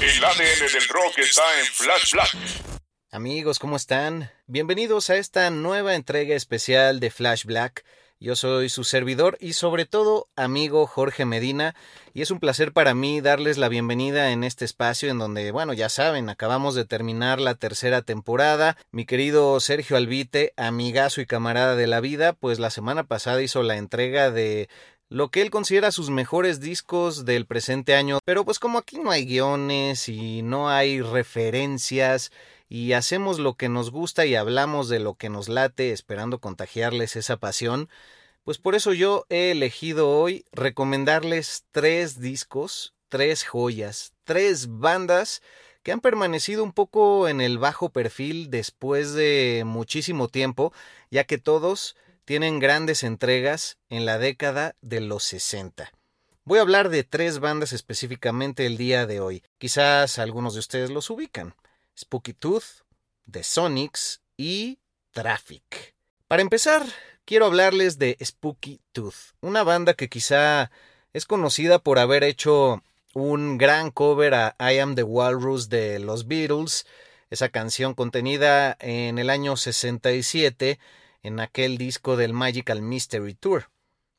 El ADN del rock está en Flash Black. Amigos, ¿cómo están? Bienvenidos a esta nueva entrega especial de Flash Black. Yo soy su servidor y sobre todo amigo Jorge Medina y es un placer para mí darles la bienvenida en este espacio en donde, bueno, ya saben, acabamos de terminar la tercera temporada. Mi querido Sergio Albite, amigazo y camarada de la vida, pues la semana pasada hizo la entrega de lo que él considera sus mejores discos del presente año, pero pues como aquí no hay guiones y no hay referencias y hacemos lo que nos gusta y hablamos de lo que nos late esperando contagiarles esa pasión, pues por eso yo he elegido hoy recomendarles tres discos, tres joyas, tres bandas que han permanecido un poco en el bajo perfil después de muchísimo tiempo, ya que todos tienen grandes entregas en la década de los 60. Voy a hablar de tres bandas específicamente el día de hoy. Quizás algunos de ustedes los ubican. Spooky Tooth, The Sonics y Traffic. Para empezar, quiero hablarles de Spooky Tooth, una banda que quizá es conocida por haber hecho un gran cover a I Am the Walrus de los Beatles, esa canción contenida en el año 67 en aquel disco del Magical Mystery Tour.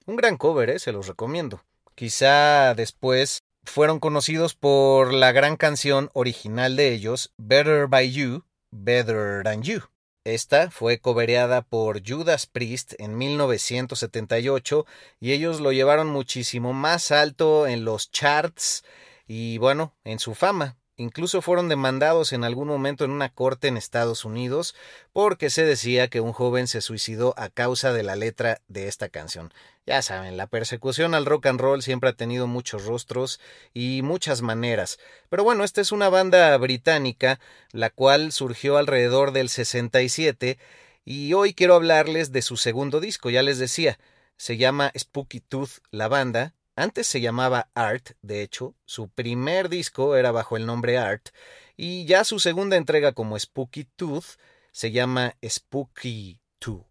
Un gran cover, ¿eh? se los recomiendo. Quizá después fueron conocidos por la gran canción original de ellos, Better by You, Better Than You. Esta fue cobereada por Judas Priest en 1978 y ellos lo llevaron muchísimo más alto en los charts y bueno, en su fama. Incluso fueron demandados en algún momento en una corte en Estados Unidos porque se decía que un joven se suicidó a causa de la letra de esta canción. Ya saben, la persecución al rock and roll siempre ha tenido muchos rostros y muchas maneras. Pero bueno, esta es una banda británica, la cual surgió alrededor del 67 y hoy quiero hablarles de su segundo disco, ya les decía, se llama Spooky Tooth la banda antes se llamaba Art, de hecho, su primer disco era bajo el nombre Art, y ya su segunda entrega como Spooky Tooth se llama Spooky 2.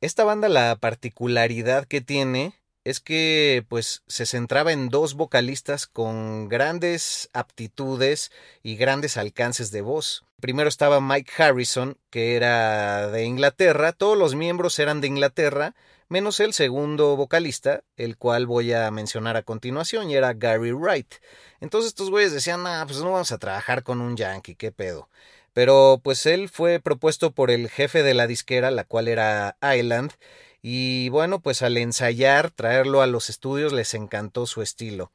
Esta banda la particularidad que tiene es que pues se centraba en dos vocalistas con grandes aptitudes y grandes alcances de voz. Primero estaba Mike Harrison, que era de Inglaterra, todos los miembros eran de Inglaterra, menos el segundo vocalista, el cual voy a mencionar a continuación, y era Gary Wright. Entonces estos güeyes decían, ah, pues no vamos a trabajar con un yankee, qué pedo. Pero pues él fue propuesto por el jefe de la disquera, la cual era Island, y bueno, pues al ensayar, traerlo a los estudios, les encantó su estilo.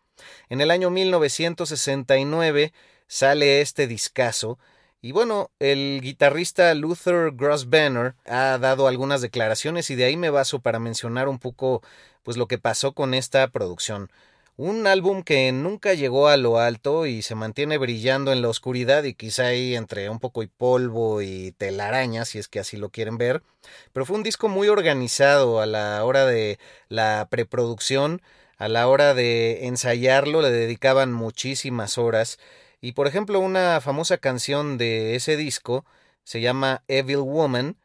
En el año 1969 sale este discazo, y bueno, el guitarrista Luther Grossbanner ha dado algunas declaraciones y de ahí me baso para mencionar un poco pues lo que pasó con esta producción. Un álbum que nunca llegó a lo alto y se mantiene brillando en la oscuridad y quizá ahí entre un poco y polvo y telaraña, si es que así lo quieren ver. Pero fue un disco muy organizado a la hora de la preproducción, a la hora de ensayarlo, le dedicaban muchísimas horas. Y por ejemplo, una famosa canción de ese disco se llama Evil Woman,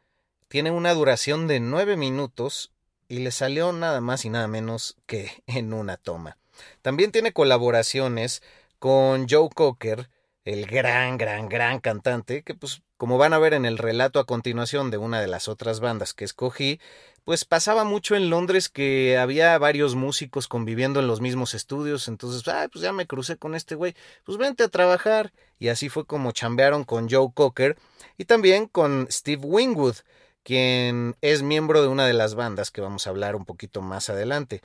tiene una duración de nueve minutos y le salió nada más y nada menos que en una toma. También tiene colaboraciones con Joe Cocker, el gran, gran, gran cantante, que pues como van a ver en el relato a continuación de una de las otras bandas que escogí, pues pasaba mucho en Londres que había varios músicos conviviendo en los mismos estudios, entonces, ay, pues ya me crucé con este güey, pues vente a trabajar, y así fue como chambearon con Joe Cocker y también con Steve Wingwood, quien es miembro de una de las bandas que vamos a hablar un poquito más adelante.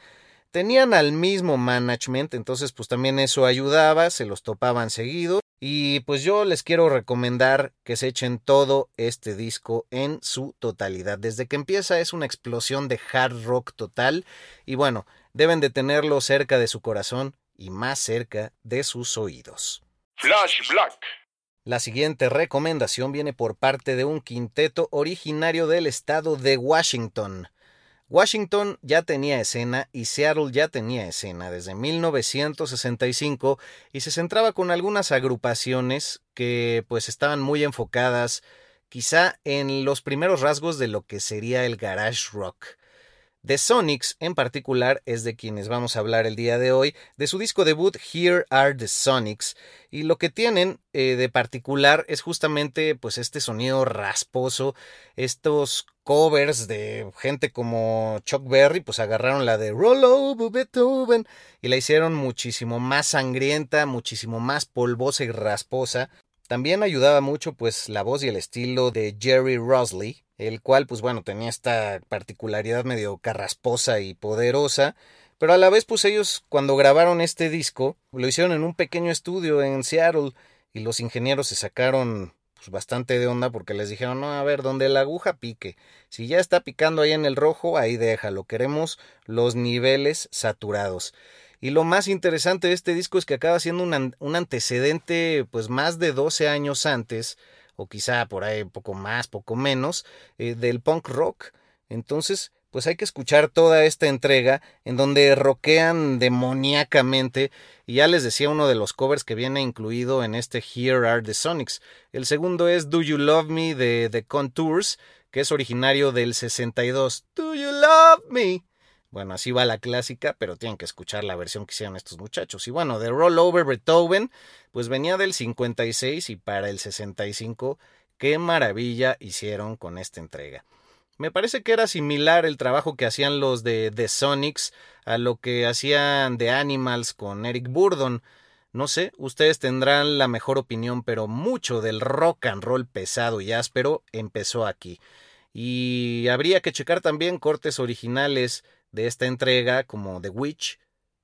Tenían al mismo management, entonces pues también eso ayudaba, se los topaban seguido y pues yo les quiero recomendar que se echen todo este disco en su totalidad. Desde que empieza es una explosión de hard rock total y bueno, deben de tenerlo cerca de su corazón y más cerca de sus oídos. Flash Black. La siguiente recomendación viene por parte de un quinteto originario del estado de Washington. Washington ya tenía escena y Seattle ya tenía escena desde 1965 y se centraba con algunas agrupaciones que pues estaban muy enfocadas quizá en los primeros rasgos de lo que sería el garage rock. The Sonics en particular es de quienes vamos a hablar el día de hoy, de su disco debut Here Are the Sonics, y lo que tienen eh, de particular es justamente pues este sonido rasposo, estos covers de gente como Chuck Berry, pues agarraron la de Roll Over Beethoven y la hicieron muchísimo más sangrienta, muchísimo más polvosa y rasposa. También ayudaba mucho pues la voz y el estilo de Jerry Rosley, el cual pues bueno tenía esta particularidad medio carrasposa y poderosa, pero a la vez pues ellos cuando grabaron este disco lo hicieron en un pequeño estudio en Seattle y los ingenieros se sacaron pues bastante de onda porque les dijeron, no, a ver, donde la aguja pique, si ya está picando ahí en el rojo, ahí déjalo, queremos los niveles saturados. Y lo más interesante de este disco es que acaba siendo un, un antecedente pues más de 12 años antes o quizá por ahí poco más, poco menos, eh, del punk rock. Entonces, pues hay que escuchar toda esta entrega en donde rockean demoníacamente y ya les decía uno de los covers que viene incluido en este Here Are the Sonics. El segundo es Do You Love Me de The Contours, que es originario del 62. Do You Love Me? Bueno, así va la clásica, pero tienen que escuchar la versión que hicieron estos muchachos. Y bueno, The Roll Over Beethoven, pues venía del 56 y para el 65, qué maravilla hicieron con esta entrega. Me parece que era similar el trabajo que hacían los de The Sonics a lo que hacían The Animals con Eric Burdon. No sé, ustedes tendrán la mejor opinión, pero mucho del rock and roll pesado y áspero empezó aquí. Y habría que checar también cortes originales de esta entrega como The Witch,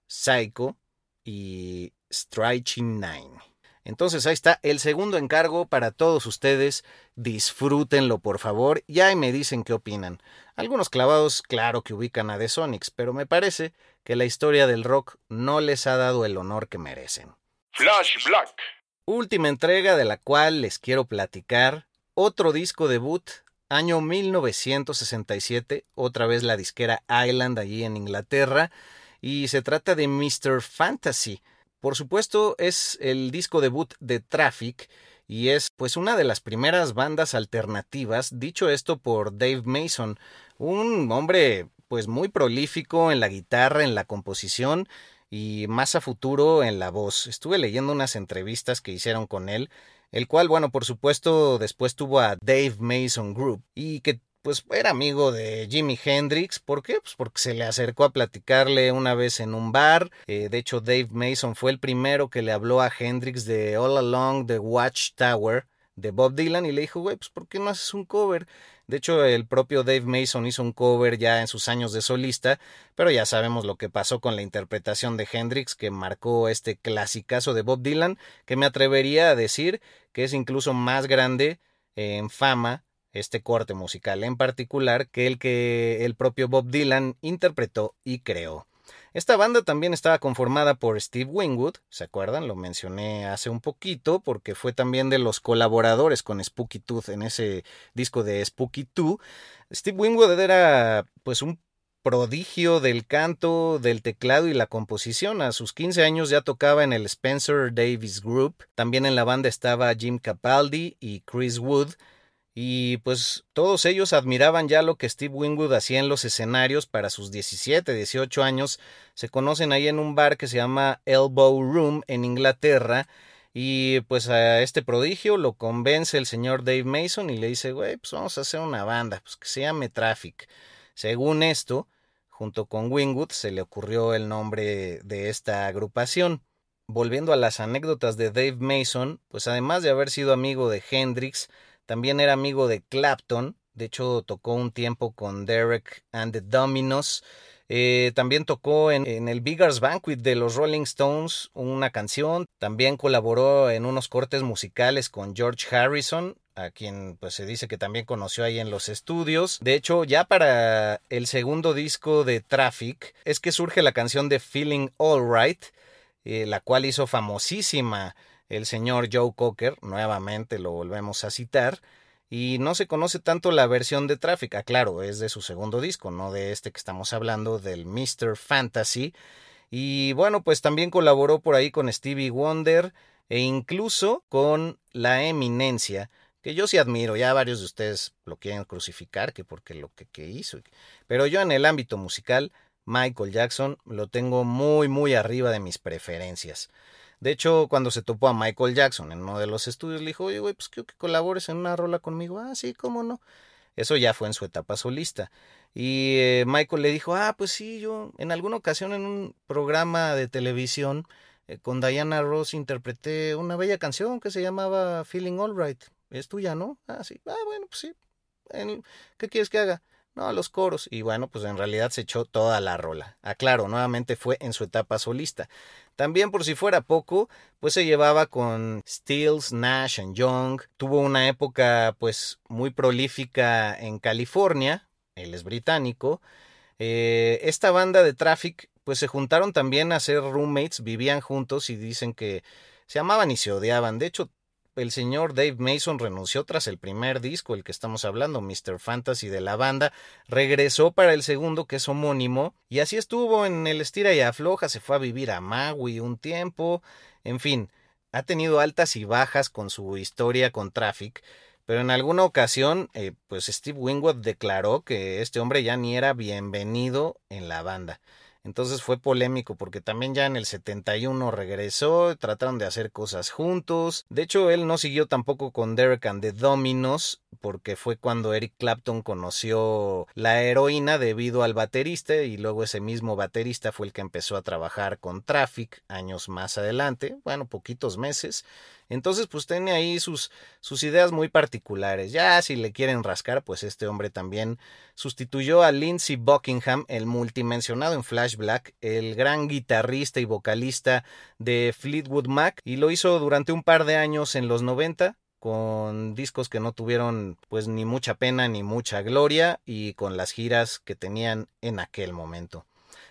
Psycho y Striking Nine. Entonces ahí está el segundo encargo para todos ustedes. Disfrútenlo por favor y ahí me dicen qué opinan. Algunos clavados, claro que ubican a The Sonics, pero me parece que la historia del rock no les ha dado el honor que merecen. Flash Black. Última entrega de la cual les quiero platicar. Otro disco debut año 1967, otra vez la disquera Island allí en Inglaterra, y se trata de Mr. Fantasy. Por supuesto, es el disco debut de Traffic y es pues una de las primeras bandas alternativas, dicho esto por Dave Mason, un hombre pues muy prolífico en la guitarra, en la composición y más a futuro en la voz. Estuve leyendo unas entrevistas que hicieron con él el cual, bueno, por supuesto, después tuvo a Dave Mason Group y que pues era amigo de Jimi Hendrix. ¿Por qué? Pues porque se le acercó a platicarle una vez en un bar. Eh, de hecho, Dave Mason fue el primero que le habló a Hendrix de All Along the Watchtower de Bob Dylan y le dijo, güey, pues ¿por qué no haces un cover? De hecho, el propio Dave Mason hizo un cover ya en sus años de solista, pero ya sabemos lo que pasó con la interpretación de Hendrix que marcó este clasicazo de Bob Dylan, que me atrevería a decir que es incluso más grande en fama este corte musical en particular que el que el propio Bob Dylan interpretó y creó. Esta banda también estaba conformada por Steve Wingwood, ¿se acuerdan? Lo mencioné hace un poquito porque fue también de los colaboradores con Spooky Tooth en ese disco de Spooky Tooth. Steve Wingwood era pues un prodigio del canto, del teclado y la composición. A sus 15 años ya tocaba en el Spencer Davis Group. También en la banda estaba Jim Capaldi y Chris Wood y pues todos ellos admiraban ya lo que Steve Wingwood hacía en los escenarios para sus 17, 18 años. Se conocen ahí en un bar que se llama Elbow Room en Inglaterra. Y pues a este prodigio lo convence el señor Dave Mason y le dice, güey, pues vamos a hacer una banda, pues que se llame Traffic. Según esto, junto con Wingwood se le ocurrió el nombre de esta agrupación. Volviendo a las anécdotas de Dave Mason, pues además de haber sido amigo de Hendrix, también era amigo de Clapton. De hecho, tocó un tiempo con Derek and the Dominos. Eh, también tocó en, el Biggers Banquet de los Rolling Stones una canción. También colaboró en unos cortes musicales con George Harrison, a quien pues se dice que también conoció ahí en los estudios. De hecho, ya para el segundo disco de Traffic es que surge la canción de Feeling Alright, eh, la cual hizo famosísima el señor Joe Cocker, nuevamente lo volvemos a citar, y no se conoce tanto la versión de Traffic, ah, claro, es de su segundo disco, no de este que estamos hablando, del Mr. Fantasy, y bueno, pues también colaboró por ahí con Stevie Wonder e incluso con La Eminencia, que yo sí admiro, ya varios de ustedes lo quieren crucificar, que porque lo que, que hizo, pero yo en el ámbito musical, Michael Jackson lo tengo muy, muy arriba de mis preferencias. De hecho, cuando se topó a Michael Jackson en uno de los estudios, le dijo, oye, güey, pues quiero que colabores en una rola conmigo. Ah, sí, cómo no. Eso ya fue en su etapa solista. Y eh, Michael le dijo, ah, pues sí, yo en alguna ocasión en un programa de televisión eh, con Diana Ross interpreté una bella canción que se llamaba Feeling Alright. Es tuya, ¿no? Ah, sí. Ah, bueno, pues sí. ¿Qué quieres que haga? No, los coros. Y bueno, pues en realidad se echó toda la rola. Aclaro, nuevamente fue en su etapa solista. También por si fuera poco, pues se llevaba con Stills, Nash and Young. Tuvo una época pues muy prolífica en California. Él es británico. Eh, esta banda de Traffic pues se juntaron también a ser roommates, vivían juntos y dicen que se amaban y se odiaban. De hecho, el señor Dave Mason renunció tras el primer disco, el que estamos hablando, Mr. Fantasy de la banda, regresó para el segundo, que es homónimo, y así estuvo en el estira y afloja, se fue a vivir a Maui un tiempo, en fin, ha tenido altas y bajas con su historia con Traffic, pero en alguna ocasión, eh, pues Steve Wingwood declaró que este hombre ya ni era bienvenido en la banda. Entonces fue polémico porque también ya en el 71 regresó, trataron de hacer cosas juntos. De hecho, él no siguió tampoco con Derek and the Dominos porque fue cuando Eric Clapton conoció la heroína debido al baterista y luego ese mismo baterista fue el que empezó a trabajar con Traffic años más adelante, bueno, poquitos meses. Entonces, pues tiene ahí sus, sus ideas muy particulares. Ya si le quieren rascar, pues este hombre también sustituyó a Lindsey Buckingham, el multimensionado en Flash Black, el gran guitarrista y vocalista de Fleetwood Mac, y lo hizo durante un par de años en los 90 con discos que no tuvieron pues ni mucha pena ni mucha gloria y con las giras que tenían en aquel momento.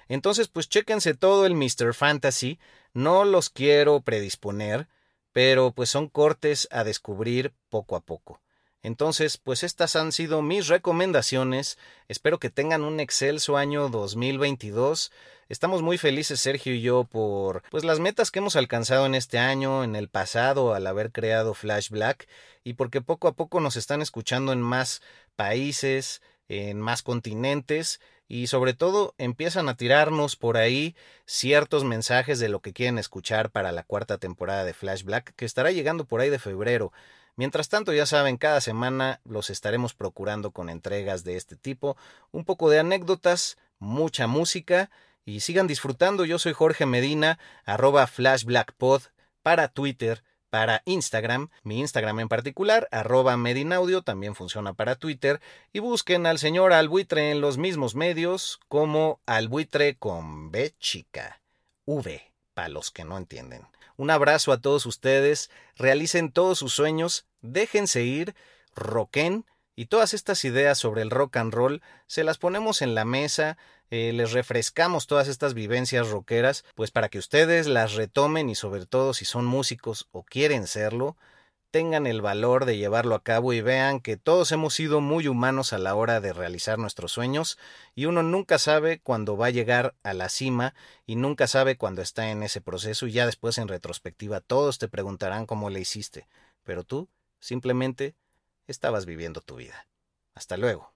Entonces pues chéquense todo el Mr. Fantasy, no los quiero predisponer, pero pues son cortes a descubrir poco a poco. Entonces, pues estas han sido mis recomendaciones. Espero que tengan un excelso año 2022. Estamos muy felices Sergio y yo por pues las metas que hemos alcanzado en este año, en el pasado al haber creado Flash Black y porque poco a poco nos están escuchando en más países, en más continentes y sobre todo empiezan a tirarnos por ahí ciertos mensajes de lo que quieren escuchar para la cuarta temporada de Flash Black que estará llegando por ahí de febrero. Mientras tanto, ya saben, cada semana los estaremos procurando con entregas de este tipo, un poco de anécdotas, mucha música y sigan disfrutando. Yo soy Jorge Medina, arroba flashblackpod para Twitter, para Instagram, mi Instagram en particular, arroba Medinaudio, también funciona para Twitter, y busquen al señor Albuitre en los mismos medios como Albuitre con B chica, V, para los que no entienden. Un abrazo a todos ustedes, realicen todos sus sueños, déjense ir, roquen, y todas estas ideas sobre el rock and roll se las ponemos en la mesa, eh, les refrescamos todas estas vivencias rockeras, pues para que ustedes las retomen y sobre todo si son músicos o quieren serlo, tengan el valor de llevarlo a cabo y vean que todos hemos sido muy humanos a la hora de realizar nuestros sueños y uno nunca sabe cuándo va a llegar a la cima y nunca sabe cuándo está en ese proceso y ya después en retrospectiva todos te preguntarán cómo le hiciste, pero tú simplemente estabas viviendo tu vida. Hasta luego.